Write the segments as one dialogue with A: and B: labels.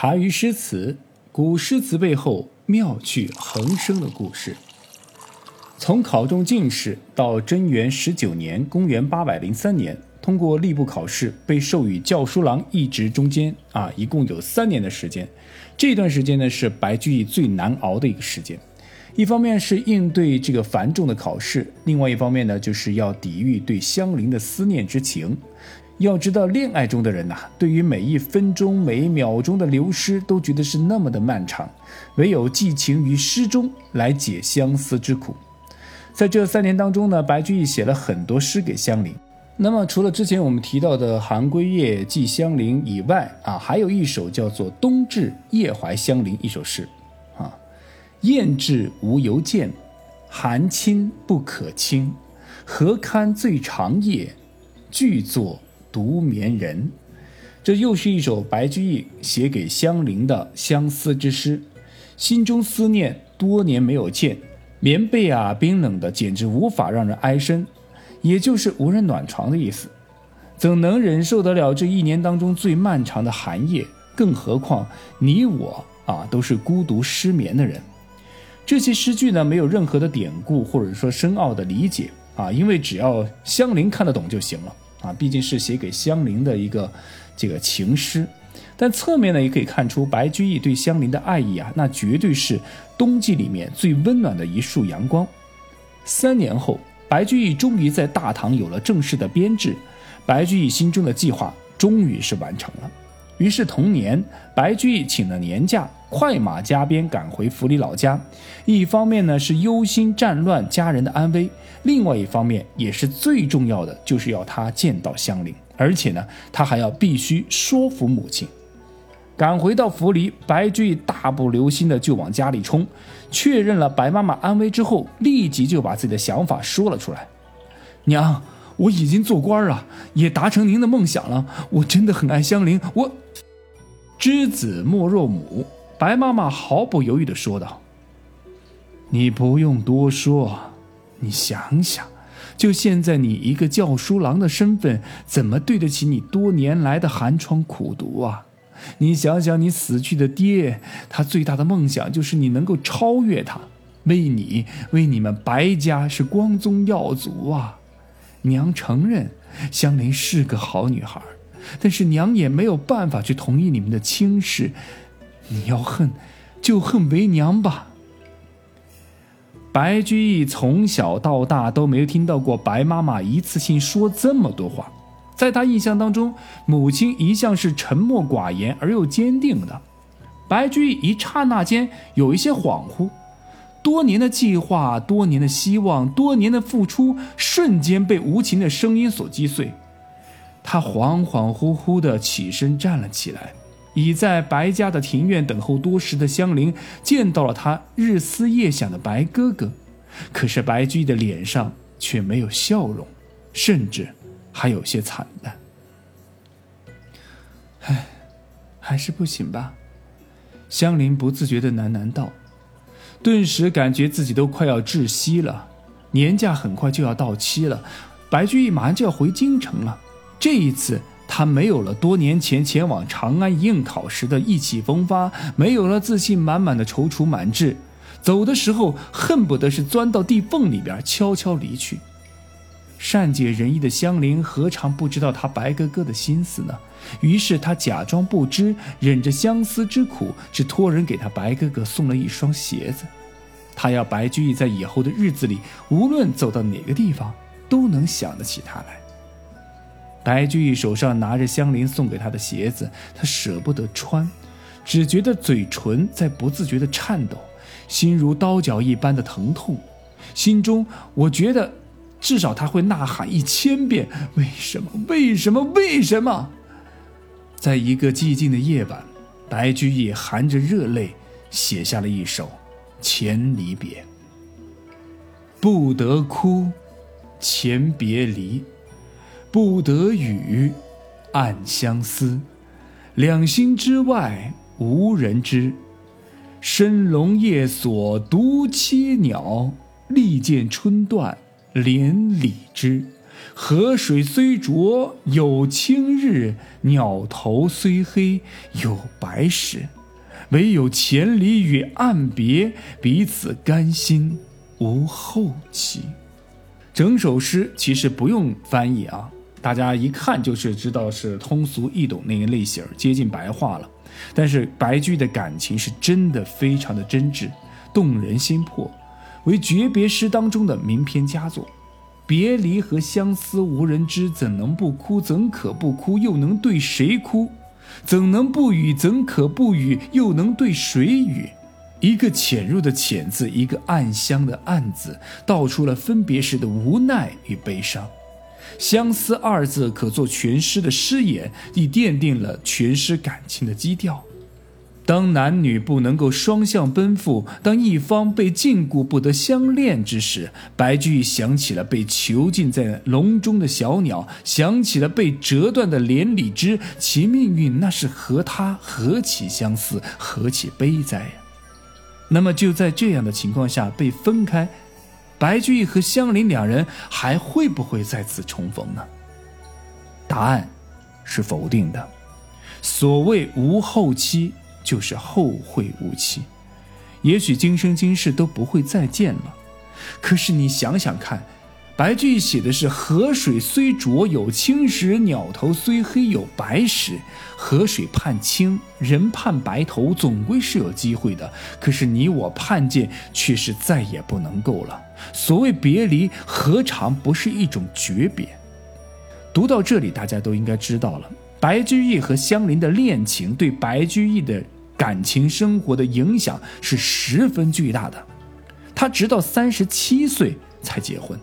A: 茶余诗词，古诗词背后妙趣横生的故事。从考中进士到贞元十九年（公元803年），通过吏部考试被授予校书郎一职，中间啊，一共有三年的时间。这段时间呢，是白居易最难熬的一个时间。一方面是应对这个繁重的考试，另外一方面呢，就是要抵御对乡邻的思念之情。要知道，恋爱中的人呐，对于每一分钟、每一秒钟的流失，都觉得是那么的漫长。唯有寄情于诗中来解相思之苦。在这三年当中呢，白居易写了很多诗给香菱。那么，除了之前我们提到的《寒归夜》《寄香菱》以外啊，还有一首叫做《冬至夜怀香菱》一首诗，啊，雁至无由见，寒侵不可亲，何堪最长夜，俱作。独眠人，这又是一首白居易写给香菱的相思之诗。心中思念多年没有见，棉被啊冰冷的，简直无法让人安身，也就是无人暖床的意思。怎能忍受得了这一年当中最漫长的寒夜？更何况你我啊，都是孤独失眠的人。这些诗句呢，没有任何的典故或者说深奥的理解啊，因为只要香菱看得懂就行了。啊，毕竟是写给香菱的一个这个情诗，但侧面呢也可以看出白居易对香菱的爱意啊，那绝对是冬季里面最温暖的一束阳光。三年后，白居易终于在大唐有了正式的编制，白居易心中的计划终于是完成了。于是同年，白居易请了年假，快马加鞭赶回府里老家。一方面呢是忧心战乱家人的安危，另外一方面也是最重要的，就是要他见到香菱，而且呢他还要必须说服母亲。赶回到府里，白居易大步流星的就往家里冲，确认了白妈妈安危之后，立即就把自己的想法说了出来：“娘。”我已经做官了，也达成您的梦想了。我真的很爱香菱。我，知子莫若母。白妈妈毫不犹豫地说道：“你不用多说，你想想，就现在你一个教书郎的身份，怎么对得起你多年来的寒窗苦读啊？你想想，你死去的爹，他最大的梦想就是你能够超越他，为你，为你们白家是光宗耀祖啊。”娘承认香菱是个好女孩，但是娘也没有办法去同意你们的亲事。你要恨，就恨为娘吧。白居易从小到大都没有听到过白妈妈一次性说这么多话，在他印象当中，母亲一向是沉默寡言而又坚定的。白居易一刹那间有一些恍惚。多年的计划，多年的希望，多年的付出，瞬间被无情的声音所击碎。他恍恍惚惚地起身站了起来。已在白家的庭院等候多时的香菱见到了他日思夜想的白哥哥，可是白居易的脸上却没有笑容，甚至还有些惨淡。唉，还是不行吧？香菱不自觉地喃喃道。顿时感觉自己都快要窒息了，年假很快就要到期了，白居易马上就要回京城了。这一次，他没有了多年前前往长安应考时的意气风发，没有了自信满满的踌躇满志，走的时候恨不得是钻到地缝里边悄悄离去。善解人意的香菱何尝不知道他白哥哥的心思呢？于是他假装不知，忍着相思之苦，只托人给他白哥哥送了一双鞋子。他要白居易在以后的日子里，无论走到哪个地方，都能想得起他来。白居易手上拿着香菱送给他的鞋子，他舍不得穿，只觉得嘴唇在不自觉地颤抖，心如刀绞一般的疼痛，心中我觉得。至少他会呐喊一千遍：“为什么？为什么？为什么？”在一个寂静的夜晚，白居易含着热泪写下了一首《前离别》：“不得哭，前别离；不得语，暗相思。两心之外无人知，深笼夜锁独栖鸟。利见春断。”连理枝，河水虽浊有清日，鸟头虽黑有白时。唯有千里与岸别，彼此甘心无后期。整首诗其实不用翻译啊，大家一看就是知道是通俗易懂那个类型，接近白话了。但是白居易的感情是真的非常的真挚，动人心魄，为诀别诗当中的名篇佳作。别离和相思无人知，怎能不哭？怎可不哭？又能对谁哭？怎能不语？怎可不语？又能对谁语？一个潜入的“潜”字，一个暗香的“暗”字，道出了分别时的无奈与悲伤。相思二字可作全诗的诗眼，亦奠定了全诗感情的基调。当男女不能够双向奔赴，当一方被禁锢不得相恋之时，白居易想起了被囚禁在笼中的小鸟，想起了被折断的连理枝，其命运那是和他何其相似，何其悲哉呀！那么就在这样的情况下被分开，白居易和香菱两人还会不会再次重逢呢？答案是否定的。所谓无后期。就是后会无期，也许今生今世都不会再见了。可是你想想看，白居易写的是“河水虽浊有清时，鸟头虽黑有白时”。河水盼清，人盼白头，总归是有机会的。可是你我盼见，却是再也不能够了。所谓别离，何尝不是一种诀别？读到这里，大家都应该知道了，白居易和香菱的恋情对白居易的。感情生活的影响是十分巨大的，他直到三十七岁才结婚，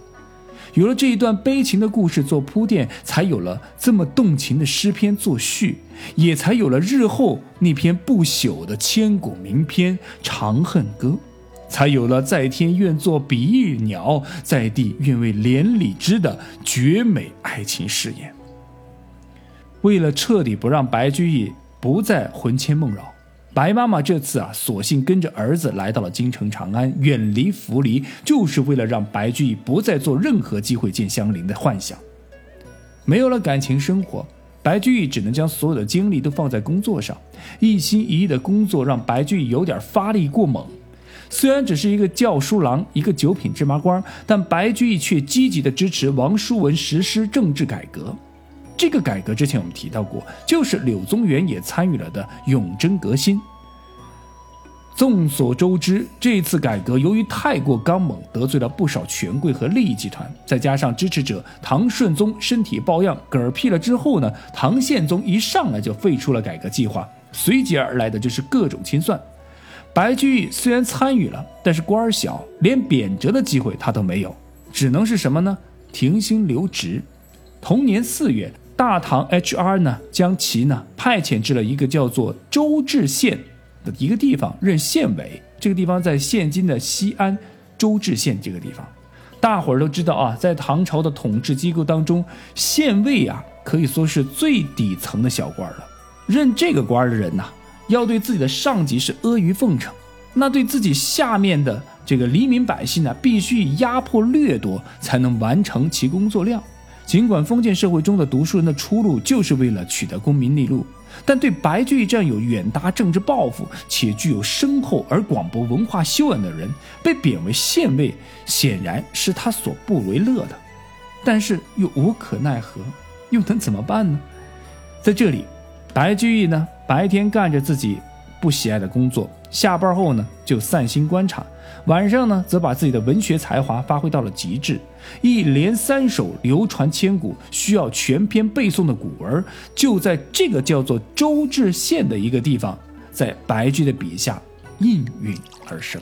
A: 有了这一段悲情的故事做铺垫，才有了这么动情的诗篇作序，也才有了日后那篇不朽的千古名篇《长恨歌》，才有了在天愿作比翼鸟，在地愿为连理枝的绝美爱情誓言。为了彻底不让白居易不再魂牵梦绕。白妈妈这次啊，索性跟着儿子来到了京城长安，远离涪离，就是为了让白居易不再做任何机会见香菱的幻想。没有了感情生活，白居易只能将所有的精力都放在工作上，一心一意的工作让白居易有点发力过猛。虽然只是一个教书郎，一个九品芝麻官，但白居易却积极的支持王叔文实施政治改革。这个改革之前我们提到过，就是柳宗元也参与了的永贞革新。众所周知，这次改革由于太过刚猛，得罪了不少权贵和利益集团，再加上支持者唐顺宗身体抱恙嗝屁了之后呢，唐宪宗一上来就废除了改革计划，随即而来的就是各种清算。白居易虽然参与了，但是官儿小，连贬谪的机会他都没有，只能是什么呢？停薪留职。同年四月。大唐 HR 呢，将其呢派遣至了一个叫做周至县的一个地方任县委。这个地方在现今的西安周至县这个地方。大伙儿都知道啊，在唐朝的统治机构当中，县尉啊可以说是最底层的小官了。任这个官的人呐，要对自己的上级是阿谀奉承，那对自己下面的这个黎民百姓呢，必须以压迫掠夺才能完成其工作量。尽管封建社会中的读书人的出路就是为了取得功名利禄，但对白居易这样有远大政治抱负且具有深厚而广博文化修养的人，被贬为县尉，显然是他所不为乐的。但是又无可奈何，又能怎么办呢？在这里，白居易呢，白天干着自己不喜爱的工作，下班后呢，就散心观察。晚上呢，则把自己的文学才华发挥到了极致，一连三首流传千古、需要全篇背诵的古文，就在这个叫做周至县的一个地方，在白居的笔下应运而生。